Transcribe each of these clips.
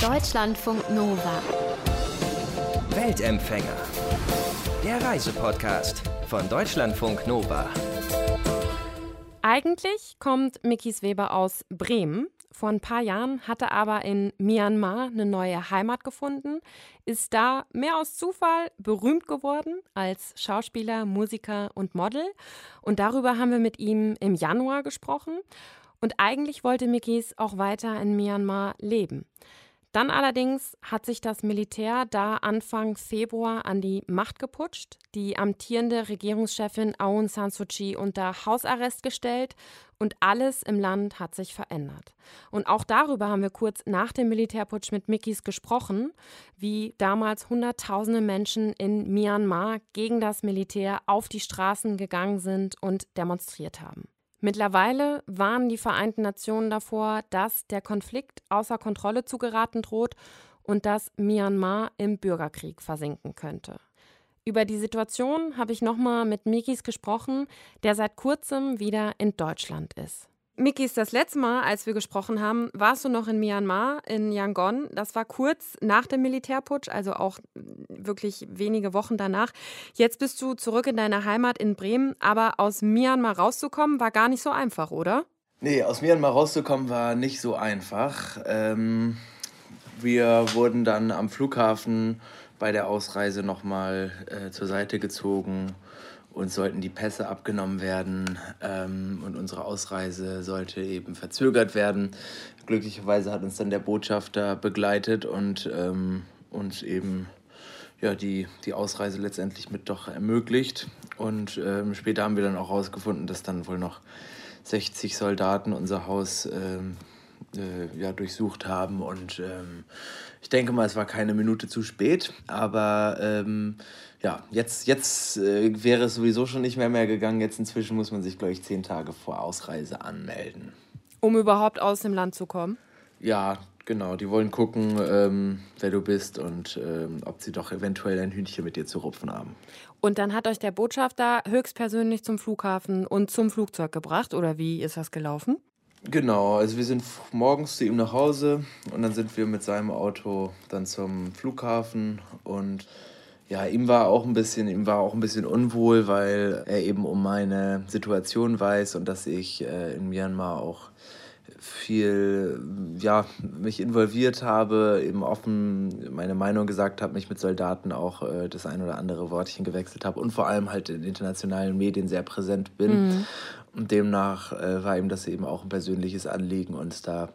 Deutschlandfunk Nova. Weltempfänger. Der Reisepodcast von Deutschlandfunk Nova. Eigentlich kommt Mickys Weber aus Bremen. Vor ein paar Jahren hat er aber in Myanmar eine neue Heimat gefunden, ist da mehr aus Zufall berühmt geworden als Schauspieler, Musiker und Model. Und darüber haben wir mit ihm im Januar gesprochen. Und eigentlich wollte Mickys auch weiter in Myanmar leben. Dann allerdings hat sich das Militär da Anfang Februar an die Macht geputscht, die amtierende Regierungschefin Aung San Suu Kyi unter Hausarrest gestellt und alles im Land hat sich verändert. Und auch darüber haben wir kurz nach dem Militärputsch mit Mickys gesprochen, wie damals Hunderttausende Menschen in Myanmar gegen das Militär auf die Straßen gegangen sind und demonstriert haben. Mittlerweile warnen die Vereinten Nationen davor, dass der Konflikt außer Kontrolle zu geraten droht und dass Myanmar im Bürgerkrieg versinken könnte. Über die Situation habe ich nochmal mit Mikis gesprochen, der seit kurzem wieder in Deutschland ist. Mikis, das letzte Mal, als wir gesprochen haben, warst du noch in Myanmar, in Yangon. Das war kurz nach dem Militärputsch, also auch wirklich wenige Wochen danach. Jetzt bist du zurück in deiner Heimat in Bremen, aber aus Myanmar rauszukommen war gar nicht so einfach, oder? Nee, aus Myanmar rauszukommen war nicht so einfach. Ähm, wir wurden dann am Flughafen bei der Ausreise nochmal äh, zur Seite gezogen uns sollten die Pässe abgenommen werden ähm, und unsere Ausreise sollte eben verzögert werden. Glücklicherweise hat uns dann der Botschafter begleitet und ähm, uns eben ja, die, die Ausreise letztendlich mit doch ermöglicht. Und ähm, später haben wir dann auch herausgefunden, dass dann wohl noch 60 Soldaten unser Haus ähm, äh, ja, durchsucht haben. Und ähm, ich denke mal, es war keine Minute zu spät, aber ähm, ja, jetzt, jetzt äh, wäre es sowieso schon nicht mehr mehr gegangen. Jetzt inzwischen muss man sich, glaube ich, zehn Tage vor Ausreise anmelden. Um überhaupt aus dem Land zu kommen? Ja, genau. Die wollen gucken, ähm, wer du bist und ähm, ob sie doch eventuell ein Hühnchen mit dir zu rupfen haben. Und dann hat euch der Botschafter höchstpersönlich zum Flughafen und zum Flugzeug gebracht, oder wie ist das gelaufen? Genau, also wir sind morgens zu ihm nach Hause und dann sind wir mit seinem Auto dann zum Flughafen und ja, ihm war auch ein bisschen, ihm war auch ein bisschen unwohl, weil er eben um meine Situation weiß und dass ich äh, in Myanmar auch viel, ja, mich involviert habe, eben offen meine Meinung gesagt habe, mich mit Soldaten auch äh, das ein oder andere Wortchen gewechselt habe und vor allem halt in internationalen Medien sehr präsent bin. Mhm. Und demnach äh, war ihm das eben auch ein persönliches Anliegen, uns da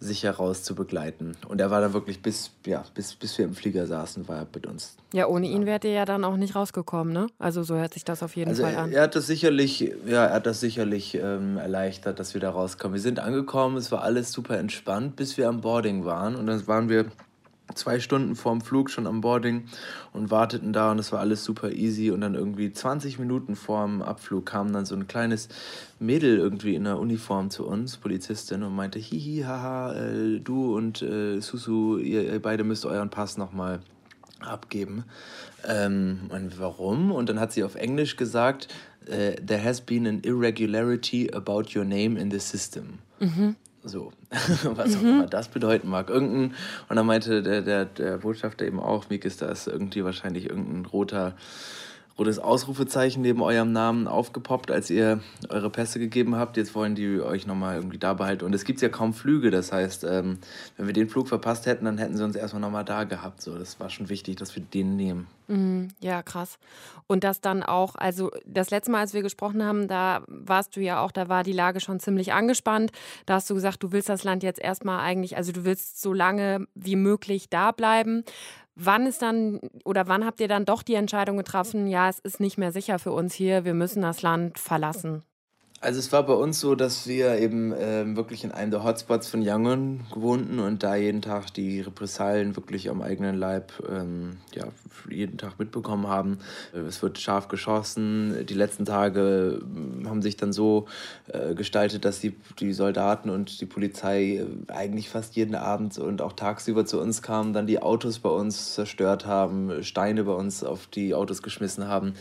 sicher raus zu begleiten. Und er war dann wirklich bis, ja, bis, bis wir im Flieger saßen, war er mit uns. Ja, ohne ihn wärt ihr ja dann auch nicht rausgekommen, ne? Also so hört sich das auf jeden also Fall an. Er, er hat das sicherlich, ja, er hat das sicherlich ähm, erleichtert, dass wir da rauskommen. Wir sind angekommen, es war alles super entspannt, bis wir am Boarding waren. Und dann waren wir zwei Stunden vorm Flug schon am Boarding und warteten da und es war alles super easy und dann irgendwie 20 Minuten vorm Abflug kam dann so ein kleines Mädel irgendwie in der Uniform zu uns, Polizistin und meinte, hihi, haha, äh, du und äh, Susu, ihr, ihr, beide müsst euren Pass nochmal abgeben. Ähm, und warum? Und dann hat sie auf Englisch gesagt, äh, there has been an irregularity about your name in the system. Mhm. So, was auch mhm. immer das bedeuten mag. Irgendein, und dann meinte der, der, der Botschafter eben auch, Mikis, da ist irgendwie wahrscheinlich irgendein roter rotes Ausrufezeichen neben eurem Namen aufgepoppt, als ihr eure Pässe gegeben habt. Jetzt wollen die euch nochmal irgendwie da behalten. Und es gibt ja kaum Flüge. Das heißt, ähm, wenn wir den Flug verpasst hätten, dann hätten sie uns erstmal nochmal da gehabt. So, das war schon wichtig, dass wir den nehmen. Mhm, ja, krass. Und das dann auch, also das letzte Mal, als wir gesprochen haben, da warst du ja auch, da war die Lage schon ziemlich angespannt. Da hast du gesagt, du willst das Land jetzt erstmal eigentlich, also du willst so lange wie möglich da bleiben. Wann ist dann oder wann habt ihr dann doch die Entscheidung getroffen, ja, es ist nicht mehr sicher für uns hier, wir müssen das Land verlassen? Also es war bei uns so, dass wir eben äh, wirklich in einem der Hotspots von Yangon gewohnten und da jeden Tag die Repressalien wirklich am eigenen Leib ähm, ja, jeden Tag mitbekommen haben. Es wird scharf geschossen. Die letzten Tage ähm, haben sich dann so äh, gestaltet, dass die, die Soldaten und die Polizei äh, eigentlich fast jeden Abend und auch tagsüber zu uns kamen, dann die Autos bei uns zerstört haben, Steine bei uns auf die Autos geschmissen haben,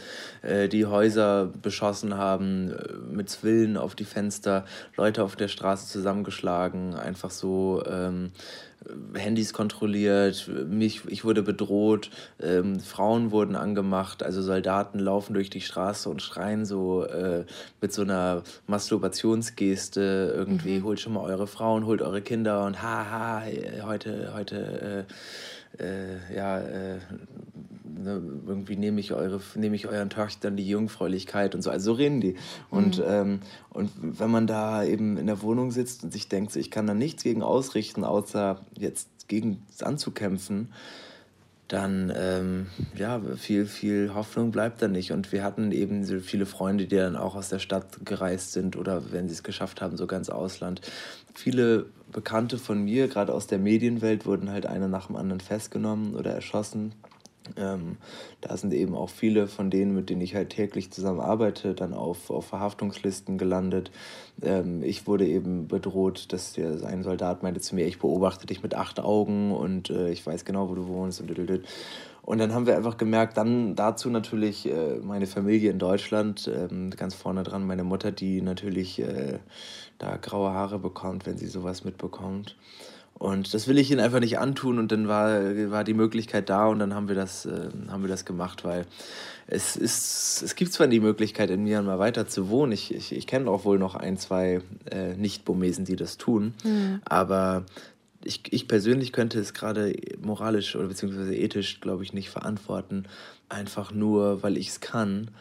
äh, die Häuser beschossen haben äh, mit Quillen auf die Fenster, Leute auf der Straße zusammengeschlagen, einfach so ähm, Handys kontrolliert, mich, ich wurde bedroht, ähm, Frauen wurden angemacht, also Soldaten laufen durch die Straße und schreien so äh, mit so einer Masturbationsgeste irgendwie, mhm. holt schon mal eure Frauen, holt eure Kinder und haha, heute, heute, äh, äh, ja, äh, ne, irgendwie nehme ich eure, nehme ich euren Töchtern die Jungfräulichkeit und so. Also so reden die. Und, mhm. ähm, und wenn man da eben in der Wohnung sitzt und sich denkt, ich kann da nichts gegen ausrichten, außer jetzt gegen anzukämpfen, dann ähm, ja, viel, viel Hoffnung bleibt da nicht. Und wir hatten eben so viele Freunde, die dann auch aus der Stadt gereist sind oder wenn sie es geschafft haben, sogar ins Ausland. Viele Bekannte von mir, gerade aus der Medienwelt, wurden halt einer nach dem anderen festgenommen oder erschossen. Ähm, da sind eben auch viele von denen, mit denen ich halt täglich zusammenarbeite, dann auf, auf Verhaftungslisten gelandet. Ähm, ich wurde eben bedroht, dass der, ein Soldat meinte zu mir, ich beobachte dich mit acht Augen und äh, ich weiß genau, wo du wohnst und und dann haben wir einfach gemerkt, dann dazu natürlich äh, meine Familie in Deutschland, ähm, ganz vorne dran meine Mutter, die natürlich äh, da graue Haare bekommt, wenn sie sowas mitbekommt. Und das will ich ihnen einfach nicht antun. Und dann war, war die Möglichkeit da und dann haben wir das, äh, haben wir das gemacht, weil es ist, es gibt zwar die Möglichkeit, in Myanmar weiter zu wohnen. Ich, ich, ich kenne auch wohl noch ein, zwei äh, Nicht-Burmesen, die das tun. Mhm. Aber ich, ich persönlich könnte es gerade moralisch oder beziehungsweise ethisch, glaube ich, nicht verantworten. Einfach nur, weil ich es kann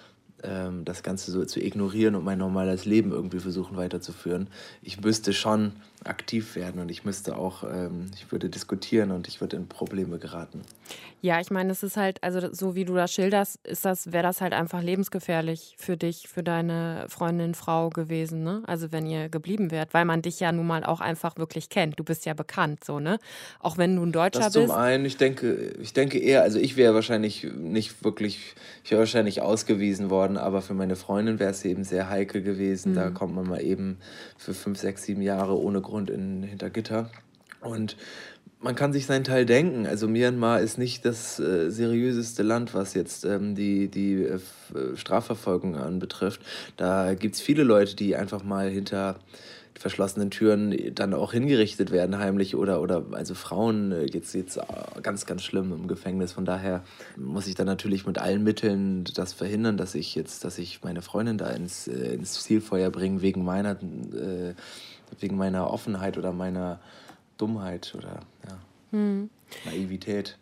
ähm, das Ganze so zu ignorieren und mein normales Leben irgendwie versuchen weiterzuführen. Ich müsste schon aktiv werden und ich müsste auch, ähm, ich würde diskutieren und ich würde in Probleme geraten. Ja, ich meine, es ist halt, also so wie du das schilderst, ist das, wäre das halt einfach lebensgefährlich für dich, für deine Freundin, Frau gewesen, ne? Also wenn ihr geblieben wärt, weil man dich ja nun mal auch einfach wirklich kennt. Du bist ja bekannt, so, ne? Auch wenn du ein Deutscher das bist. Zum einen, ich denke, ich denke eher, also ich wäre wahrscheinlich nicht wirklich, ich wäre wahrscheinlich ausgewiesen worden, aber für meine Freundin wäre es eben sehr heikel gewesen. Mhm. Da kommt man mal eben für fünf, sechs, sieben Jahre ohne Grund in, hinter Gitter. Und man kann sich seinen Teil denken. Also Myanmar ist nicht das äh, seriöseste Land, was jetzt ähm, die, die äh, Strafverfolgung anbetrifft. Da gibt es viele Leute, die einfach mal hinter verschlossenen Türen dann auch hingerichtet werden heimlich oder oder also Frauen äh, jetzt jetzt ganz ganz schlimm im Gefängnis von daher muss ich dann natürlich mit allen Mitteln das verhindern dass ich jetzt dass ich meine Freundin da ins, äh, ins Zielfeuer bringe wegen meiner äh, wegen meiner Offenheit oder meiner Dummheit oder ja, hm. Naivität.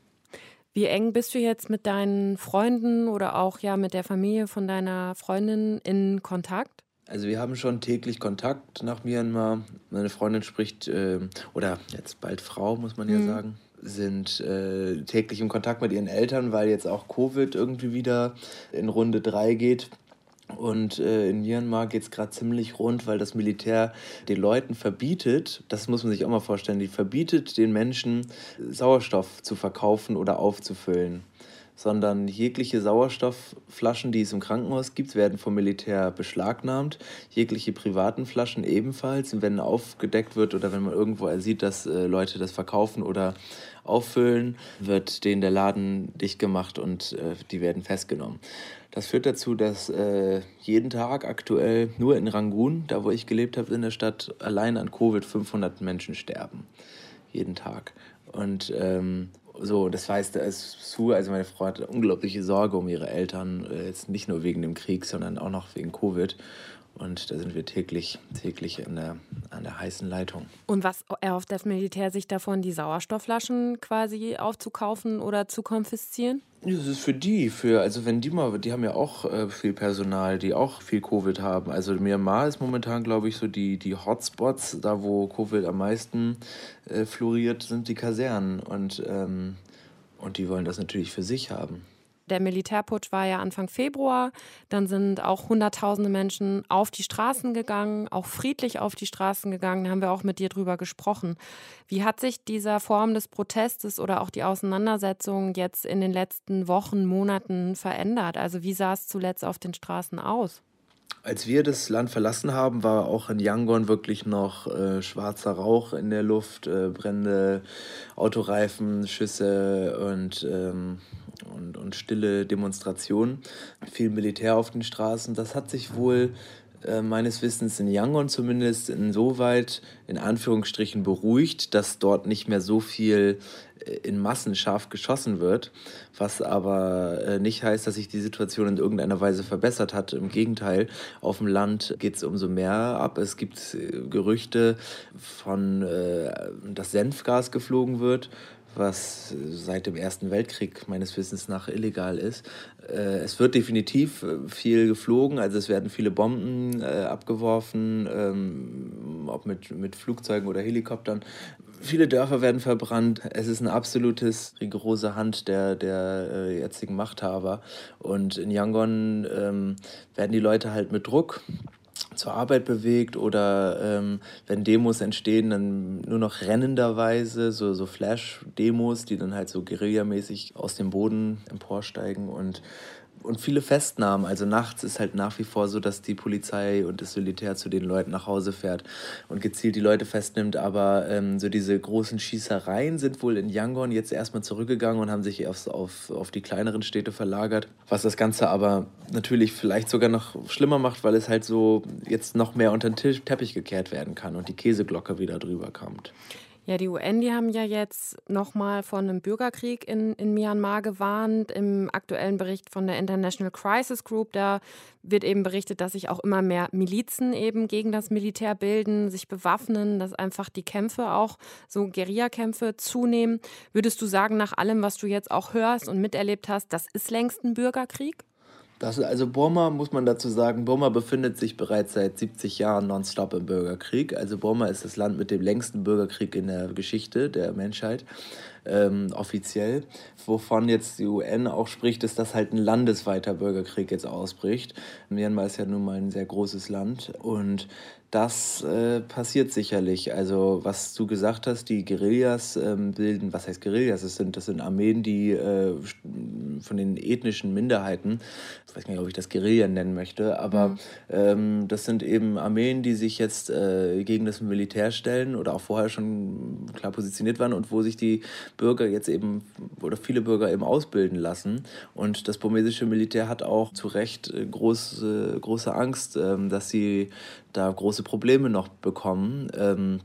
Wie eng bist du jetzt mit deinen Freunden oder auch ja mit der Familie von deiner Freundin in Kontakt? Also wir haben schon täglich Kontakt nach Myanmar. Meine Freundin spricht, äh, oder jetzt bald Frau, muss man ja mhm. sagen, sind äh, täglich im Kontakt mit ihren Eltern, weil jetzt auch Covid irgendwie wieder in Runde 3 geht. Und äh, in Myanmar geht es gerade ziemlich rund, weil das Militär den Leuten verbietet, das muss man sich auch mal vorstellen, die verbietet den Menschen Sauerstoff zu verkaufen oder aufzufüllen. Sondern jegliche Sauerstoffflaschen, die es im Krankenhaus gibt, werden vom Militär beschlagnahmt. Jegliche privaten Flaschen ebenfalls. Und wenn aufgedeckt wird oder wenn man irgendwo sieht, dass äh, Leute das verkaufen oder auffüllen, wird denen der Laden dicht gemacht und äh, die werden festgenommen. Das führt dazu, dass äh, jeden Tag aktuell nur in Rangoon, da wo ich gelebt habe in der Stadt, allein an Covid 500 Menschen sterben. Jeden Tag. Und ähm, so, das heißt, da ist also meine Frau hat unglaubliche Sorge um ihre Eltern, äh, jetzt nicht nur wegen dem Krieg, sondern auch noch wegen Covid. Und da sind wir täglich, täglich an der, an der heißen Leitung. Und was erhofft das Militär sich davon, die Sauerstoffflaschen quasi aufzukaufen oder zu konfiszieren? Das ist für die, für, also wenn die mal, die haben ja auch äh, viel Personal, die auch viel Covid haben. Also Myanmar ist momentan, glaube ich, so die, die Hotspots, da wo Covid am meisten äh, floriert, sind die Kasernen. Und, ähm, und die wollen das natürlich für sich haben. Der Militärputsch war ja Anfang Februar. Dann sind auch Hunderttausende Menschen auf die Straßen gegangen, auch friedlich auf die Straßen gegangen. Da haben wir auch mit dir drüber gesprochen. Wie hat sich dieser Form des Protestes oder auch die Auseinandersetzung jetzt in den letzten Wochen, Monaten verändert? Also wie sah es zuletzt auf den Straßen aus? Als wir das Land verlassen haben, war auch in Yangon wirklich noch äh, schwarzer Rauch in der Luft, äh, brennende Autoreifen, Schüsse und ähm, und, und stille Demonstrationen, viel Militär auf den Straßen. Das hat sich wohl äh, meines Wissens in Yangon zumindest insoweit in Anführungsstrichen beruhigt, dass dort nicht mehr so viel äh, in Massen scharf geschossen wird, was aber äh, nicht heißt, dass sich die Situation in irgendeiner Weise verbessert hat. Im Gegenteil, auf dem Land geht es umso mehr ab. Es gibt Gerüchte von, dass Senfgas geflogen wird was seit dem Ersten Weltkrieg meines Wissens nach illegal ist. Äh, es wird definitiv äh, viel geflogen, also es werden viele Bomben äh, abgeworfen, ähm, ob mit, mit Flugzeugen oder Helikoptern. Viele Dörfer werden verbrannt. Es ist eine absolutes rigorose Hand der, der jetzigen Machthaber. Und in Yangon ähm, werden die Leute halt mit Druck zur Arbeit bewegt oder ähm, wenn Demos entstehen, dann nur noch rennenderweise, so, so Flash-Demos, die dann halt so guerillamäßig aus dem Boden emporsteigen und und viele Festnahmen. Also nachts ist halt nach wie vor so, dass die Polizei und das Militär zu den Leuten nach Hause fährt und gezielt die Leute festnimmt. Aber ähm, so diese großen Schießereien sind wohl in Yangon jetzt erstmal zurückgegangen und haben sich auf, auf, auf die kleineren Städte verlagert. Was das Ganze aber natürlich vielleicht sogar noch schlimmer macht, weil es halt so jetzt noch mehr unter den Teppich gekehrt werden kann und die Käseglocke wieder drüber kommt. Ja, die UN, die haben ja jetzt nochmal vor einem Bürgerkrieg in, in Myanmar gewarnt. Im aktuellen Bericht von der International Crisis Group, da wird eben berichtet, dass sich auch immer mehr Milizen eben gegen das Militär bilden, sich bewaffnen, dass einfach die Kämpfe auch, so Guerillakämpfe zunehmen. Würdest du sagen, nach allem, was du jetzt auch hörst und miterlebt hast, das ist längst ein Bürgerkrieg? Das, also Burma, muss man dazu sagen, Burma befindet sich bereits seit 70 Jahren nonstop im Bürgerkrieg. Also Burma ist das Land mit dem längsten Bürgerkrieg in der Geschichte der Menschheit, ähm, offiziell. Wovon jetzt die UN auch spricht, ist, dass halt ein landesweiter Bürgerkrieg jetzt ausbricht. Myanmar ist ja nun mal ein sehr großes Land und das äh, passiert sicherlich. Also, was du gesagt hast, die Guerillas ähm, bilden, was heißt Guerillas? Das sind, das sind Armeen, die äh, von den ethnischen Minderheiten, ich weiß nicht, ob ich das Guerilla nennen möchte, aber mhm. ähm, das sind eben Armeen, die sich jetzt äh, gegen das Militär stellen oder auch vorher schon klar positioniert waren und wo sich die Bürger jetzt eben oder viele Bürger eben ausbilden lassen. Und das burmesische Militär hat auch zu Recht äh, große, große Angst, ähm, dass sie da große Probleme noch bekommen. Ähm,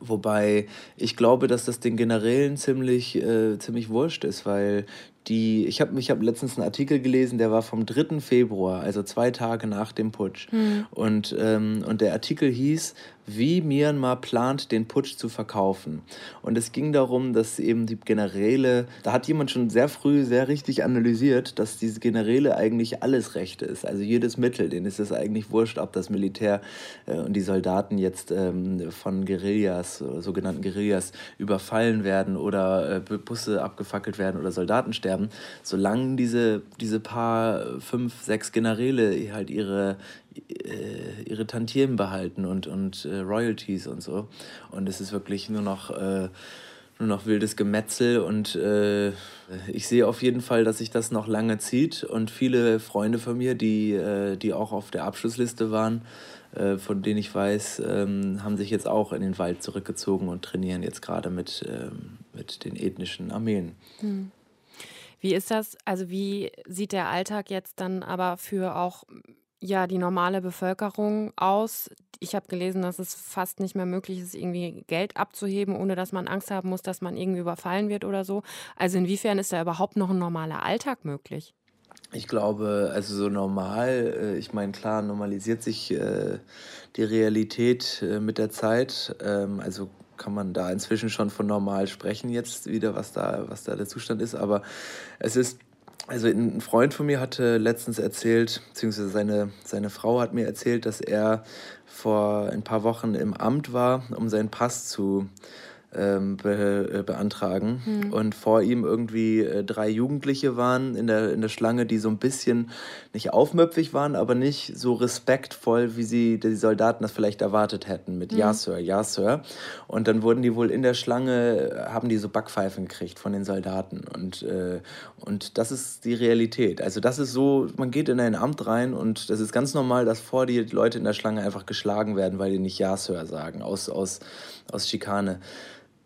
wobei ich glaube, dass das den Generälen ziemlich, äh, ziemlich wurscht ist, weil die, ich habe ich hab letztens einen Artikel gelesen, der war vom 3. Februar, also zwei Tage nach dem Putsch. Hm. Und, ähm, und der Artikel hieß, wie Myanmar plant, den Putsch zu verkaufen. Und es ging darum, dass eben die Generäle, da hat jemand schon sehr früh sehr richtig analysiert, dass diese Generäle eigentlich alles Recht ist, also jedes Mittel, denen ist es eigentlich wurscht, ob das Militär äh, und die Soldaten jetzt ähm, von Guerillas, sogenannten Guerillas, überfallen werden oder äh, Busse abgefackelt werden oder Soldaten sterben, solange diese, diese paar, fünf, sechs Generäle halt ihre, äh, ihre Tantiemen behalten und, und äh, Royalties und so. Und es ist wirklich nur noch, äh, nur noch wildes Gemetzel und äh, ich sehe auf jeden Fall, dass sich das noch lange zieht und viele Freunde von mir, die, äh, die auch auf der Abschlussliste waren, äh, von denen ich weiß, ähm, haben sich jetzt auch in den Wald zurückgezogen und trainieren jetzt gerade mit, ähm, mit den ethnischen Armeen. Hm. Wie ist das? Also wie sieht der Alltag jetzt dann aber für auch ja die normale Bevölkerung aus? Ich habe gelesen, dass es fast nicht mehr möglich ist, irgendwie Geld abzuheben, ohne dass man Angst haben muss, dass man irgendwie überfallen wird oder so. Also inwiefern ist da überhaupt noch ein normaler Alltag möglich? Ich glaube, also so normal, äh, ich meine, klar, normalisiert sich äh, die Realität äh, mit der Zeit. Ähm, also kann man da inzwischen schon von normal sprechen jetzt wieder, was da, was da der Zustand ist. Aber es ist also ein Freund von mir hatte letztens erzählt, beziehungsweise seine, seine Frau hat mir erzählt, dass er vor ein paar Wochen im Amt war, um seinen Pass zu ähm, be, äh, beantragen. Mhm. Und vor ihm irgendwie äh, drei Jugendliche waren in der, in der Schlange, die so ein bisschen nicht aufmüpfig waren, aber nicht so respektvoll, wie sie die Soldaten das vielleicht erwartet hätten, mit mhm. Ja, Sir, Ja, Sir. Und dann wurden die wohl in der Schlange, äh, haben die so Backpfeifen gekriegt von den Soldaten. Und, äh, und das ist die Realität. Also das ist so, man geht in ein Amt rein und das ist ganz normal, dass vor die Leute in der Schlange einfach geschlagen werden, weil die nicht Ja, Sir sagen, aus, aus, aus Schikane.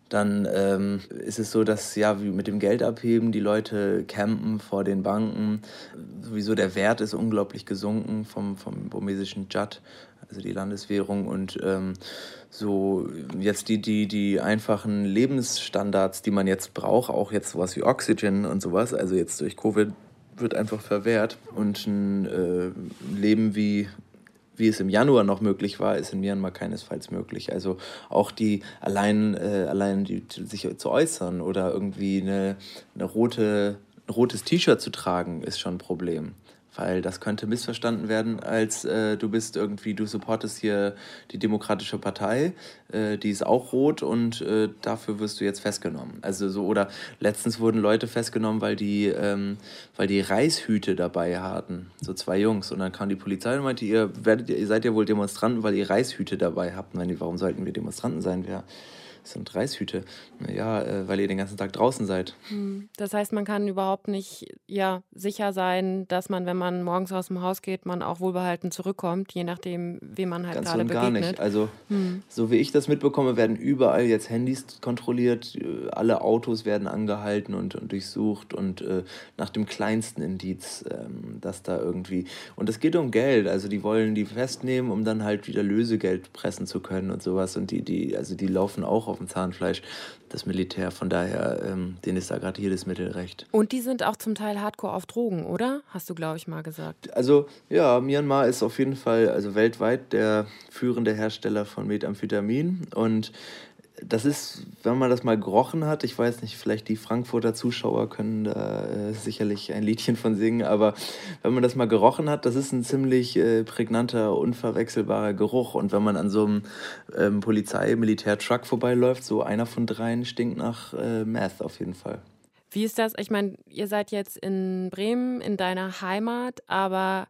Dann ähm, ist es so, dass ja, wie mit dem Geld abheben, die Leute campen vor den Banken. Sowieso der Wert ist unglaublich gesunken vom, vom burmesischen Jat, also die Landeswährung. Und ähm, so jetzt die, die, die einfachen Lebensstandards, die man jetzt braucht, auch jetzt sowas wie Oxygen und sowas, also jetzt durch Covid wird einfach verwehrt und ein äh, Leben wie wie es im Januar noch möglich war, ist in Myanmar keinesfalls möglich. Also auch die allein, äh, allein die, sich zu äußern oder irgendwie eine, eine rote, ein rotes T-Shirt zu tragen, ist schon ein Problem weil das könnte missverstanden werden als äh, du bist irgendwie, du supportest hier die Demokratische Partei, äh, die ist auch rot und äh, dafür wirst du jetzt festgenommen. Also so, oder letztens wurden Leute festgenommen, weil die, ähm, weil die Reishüte dabei hatten, so zwei Jungs. Und dann kam die Polizei und meinte, ihr, werdet, ihr seid ja wohl Demonstranten, weil ihr Reishüte dabei habt. Und warum sollten wir Demonstranten sein? Wir das sind Reishüte. Ja, äh, weil ihr den ganzen Tag draußen seid. Hm. Das heißt, man kann überhaupt nicht ja, sicher sein, dass man, wenn man morgens aus dem Haus geht, man auch wohlbehalten zurückkommt, je nachdem, wem man halt Ganz gerade begegnet. gar nicht. Also, hm. so wie ich das mitbekomme, werden überall jetzt Handys kontrolliert, alle Autos werden angehalten und, und durchsucht und äh, nach dem kleinsten Indiz, ähm, dass da irgendwie. Und es geht um Geld. Also, die wollen die festnehmen, um dann halt wieder Lösegeld pressen zu können und sowas. Und die, die, also die laufen auch auf dem Zahnfleisch, das Militär. Von daher, ähm, denen ist da gerade jedes Mittel recht. Und die sind auch zum Teil hardcore auf Drogen, oder? Hast du, glaube ich, mal gesagt. Also, ja, Myanmar ist auf jeden Fall, also weltweit der führende Hersteller von Methamphetamin. Und das ist, wenn man das mal gerochen hat, ich weiß nicht, vielleicht die Frankfurter Zuschauer können da äh, sicherlich ein Liedchen von singen, aber wenn man das mal gerochen hat, das ist ein ziemlich äh, prägnanter, unverwechselbarer Geruch. Und wenn man an so einem ähm, Polizei-Militär-Truck vorbeiläuft, so einer von dreien stinkt nach äh, Meth auf jeden Fall. Wie ist das? Ich meine, ihr seid jetzt in Bremen, in deiner Heimat, aber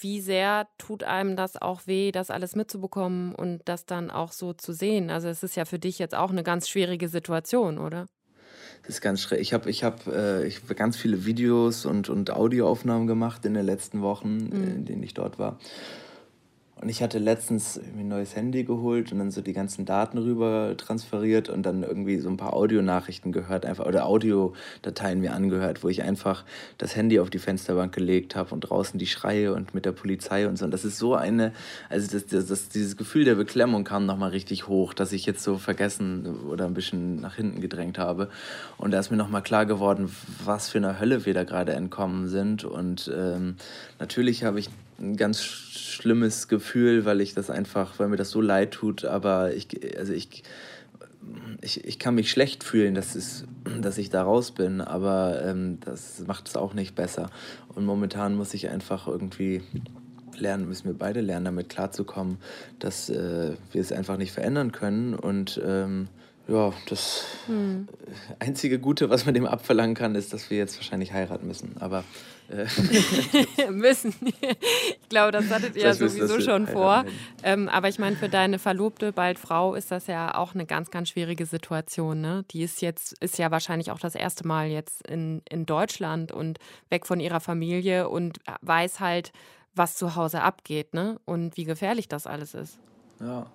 wie sehr tut einem das auch weh, das alles mitzubekommen und das dann auch so zu sehen? Also es ist ja für dich jetzt auch eine ganz schwierige Situation, oder? Das ist ganz schräg. Ich habe ich hab, äh, ich hab ganz viele Videos und, und Audioaufnahmen gemacht in den letzten Wochen, mhm. in denen ich dort war. Und ich hatte letztens ein neues Handy geholt und dann so die ganzen Daten rüber transferiert und dann irgendwie so ein paar Audionachrichten gehört, einfach oder Audiodateien mir angehört, wo ich einfach das Handy auf die Fensterbank gelegt habe und draußen die Schreie und mit der Polizei und so. Und das ist so eine, also das, das, das, dieses Gefühl der Beklemmung kam nochmal richtig hoch, dass ich jetzt so vergessen oder ein bisschen nach hinten gedrängt habe. Und da ist mir nochmal klar geworden, was für eine Hölle wir da gerade entkommen sind. Und ähm, natürlich habe ich ein ganz schlimmes Gefühl, weil ich das einfach, weil mir das so leid tut, aber ich, also ich, ich, ich kann mich schlecht fühlen, dass, es, dass ich da raus bin, aber ähm, das macht es auch nicht besser. Und momentan muss ich einfach irgendwie lernen, müssen wir beide lernen, damit klarzukommen, dass äh, wir es einfach nicht verändern können und ähm, ja, das hm. einzige Gute, was man dem abverlangen kann, ist, dass wir jetzt wahrscheinlich heiraten müssen. Aber müssen. Ich glaube, das hattet ihr ja sowieso schon vor. Ähm, aber ich meine, für deine Verlobte, bald Frau, ist das ja auch eine ganz, ganz schwierige Situation. Ne? Die ist jetzt, ist ja wahrscheinlich auch das erste Mal jetzt in, in Deutschland und weg von ihrer Familie und weiß halt, was zu Hause abgeht, ne? Und wie gefährlich das alles ist. Ja,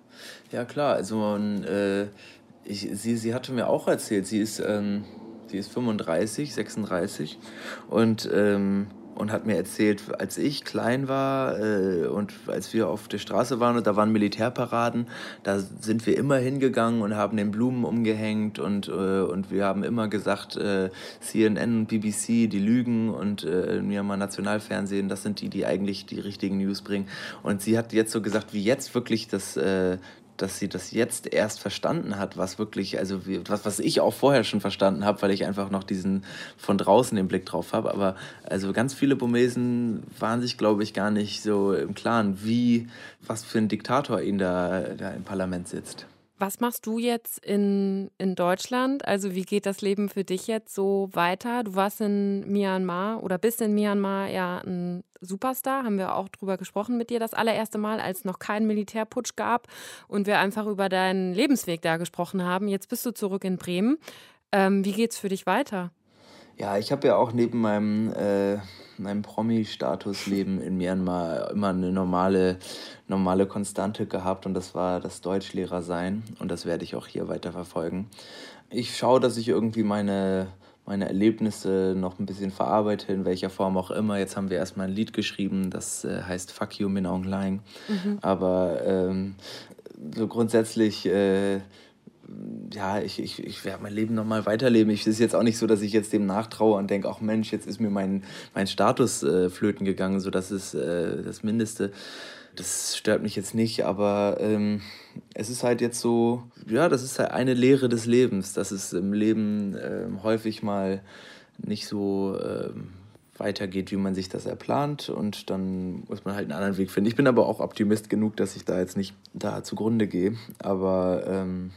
ja klar. Also man, äh, ich, sie, sie hatte mir auch erzählt, sie ist, ähm, sie ist 35, 36 und, ähm, und hat mir erzählt, als ich klein war äh, und als wir auf der Straße waren und da waren Militärparaden, da sind wir immer hingegangen und haben den Blumen umgehängt und, äh, und wir haben immer gesagt, äh, CNN und BBC, die lügen und äh, Myanmar Nationalfernsehen, das sind die, die eigentlich die richtigen News bringen. Und sie hat jetzt so gesagt, wie jetzt wirklich das, äh, dass sie das jetzt erst verstanden hat, was wirklich, also was, was ich auch vorher schon verstanden habe, weil ich einfach noch diesen von draußen den Blick drauf habe. Aber also ganz viele Burmesen waren sich, glaube ich, gar nicht so im Klaren, wie, was für ein Diktator ihn da, da im Parlament sitzt. Was machst du jetzt in, in Deutschland? Also wie geht das Leben für dich jetzt so weiter? Du warst in Myanmar oder bist in Myanmar ja ein Superstar, haben wir auch drüber gesprochen mit dir das allererste Mal, als es noch keinen Militärputsch gab und wir einfach über deinen Lebensweg da gesprochen haben. Jetzt bist du zurück in Bremen. Ähm, wie geht's für dich weiter? Ja, ich habe ja auch neben meinem, äh, meinem Promi-Statusleben in Myanmar immer eine normale, normale Konstante gehabt und das war das Deutschlehrer sein und das werde ich auch hier weiter verfolgen. Ich schaue, dass ich irgendwie meine, meine Erlebnisse noch ein bisschen verarbeite, in welcher Form auch immer. Jetzt haben wir erstmal ein Lied geschrieben, das äh, heißt Fuck You Min Aung Hlaing. Mhm. Aber ähm, so grundsätzlich äh, ja, ich, ich, ich werde mein Leben nochmal weiterleben. Es ist jetzt auch nicht so, dass ich jetzt dem nachtraue und denke, ach Mensch, jetzt ist mir mein, mein Status äh, flöten gegangen. So, das ist äh, das Mindeste. Das stört mich jetzt nicht, aber ähm, es ist halt jetzt so, ja, das ist halt eine Lehre des Lebens, dass es im Leben äh, häufig mal nicht so ähm, weitergeht, wie man sich das erplant und dann muss man halt einen anderen Weg finden. Ich bin aber auch Optimist genug, dass ich da jetzt nicht da zugrunde gehe, aber ähm,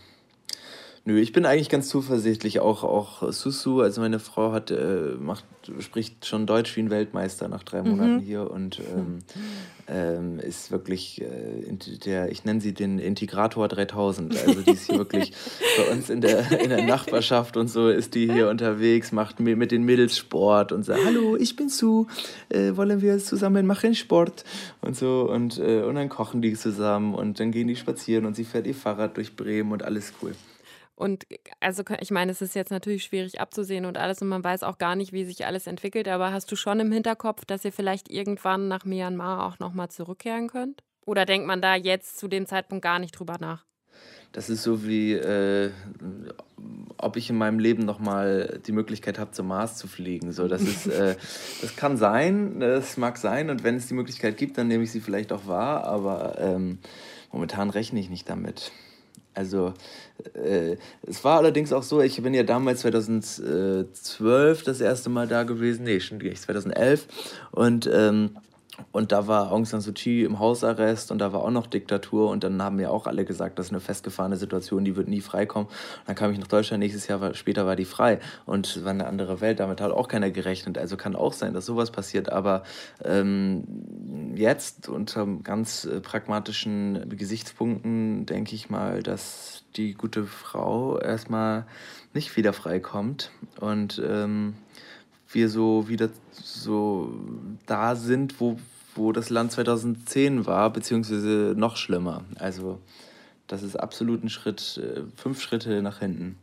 Nö, ich bin eigentlich ganz zuversichtlich. Auch, auch Susu, also meine Frau hat, äh, macht, spricht schon Deutsch wie ein Weltmeister nach drei Monaten mhm. hier und ähm, ähm, ist wirklich äh, der, ich nenne sie den Integrator 3000. Also die ist hier wirklich bei uns in der, in der Nachbarschaft und so ist die hier unterwegs, macht mit den Mädels Sport und sagt, hallo, ich bin Su, äh, wollen wir zusammen machen Sport und so und, äh, und dann kochen die zusammen und dann gehen die spazieren und sie fährt ihr Fahrrad durch Bremen und alles cool. Und also ich meine, es ist jetzt natürlich schwierig abzusehen und alles und man weiß auch gar nicht, wie sich alles entwickelt, aber hast du schon im Hinterkopf, dass ihr vielleicht irgendwann nach Myanmar auch nochmal zurückkehren könnt? Oder denkt man da jetzt zu dem Zeitpunkt gar nicht drüber nach? Das ist so wie, äh, ob ich in meinem Leben nochmal die Möglichkeit habe, zum Mars zu fliegen. So, das, ist, äh, das kann sein, das mag sein und wenn es die Möglichkeit gibt, dann nehme ich sie vielleicht auch wahr, aber ähm, momentan rechne ich nicht damit. Also äh, es war allerdings auch so, ich bin ja damals 2012 das erste Mal da gewesen, nee, schon 2011 und ähm, und da war Aung San Suu Kyi im Hausarrest und da war auch noch Diktatur und dann haben mir auch alle gesagt, das ist eine festgefahrene Situation, die wird nie freikommen. Und dann kam ich nach Deutschland, nächstes Jahr war, später war die frei und es war eine andere Welt, damit hat auch keiner gerechnet. Also kann auch sein, dass sowas passiert, aber ähm, jetzt unter ganz äh, pragmatischen Gesichtspunkten denke ich mal, dass die gute Frau erstmal nicht wieder freikommt und ähm, wir so wieder so da sind, wo, wo das Land 2010 war, beziehungsweise noch schlimmer. Also das ist absolut ein Schritt, äh, fünf Schritte nach hinten.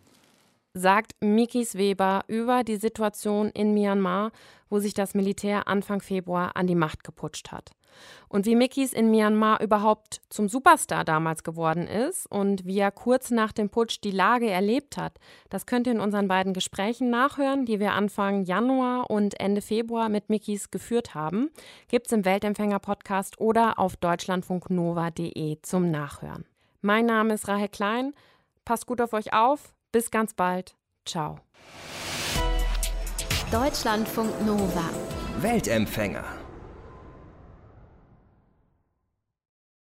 Sagt Mikis Weber über die Situation in Myanmar, wo sich das Militär Anfang Februar an die Macht geputscht hat und wie Mickys in Myanmar überhaupt zum Superstar damals geworden ist und wie er kurz nach dem Putsch die Lage erlebt hat. Das könnt ihr in unseren beiden Gesprächen nachhören, die wir Anfang Januar und Ende Februar mit Mickys geführt haben. Gibt's im Weltempfänger-Podcast oder auf deutschlandfunknova.de zum Nachhören. Mein Name ist Rahel Klein. Passt gut auf euch auf. Bis ganz bald. Ciao. Deutschlandfunk Nova. Weltempfänger.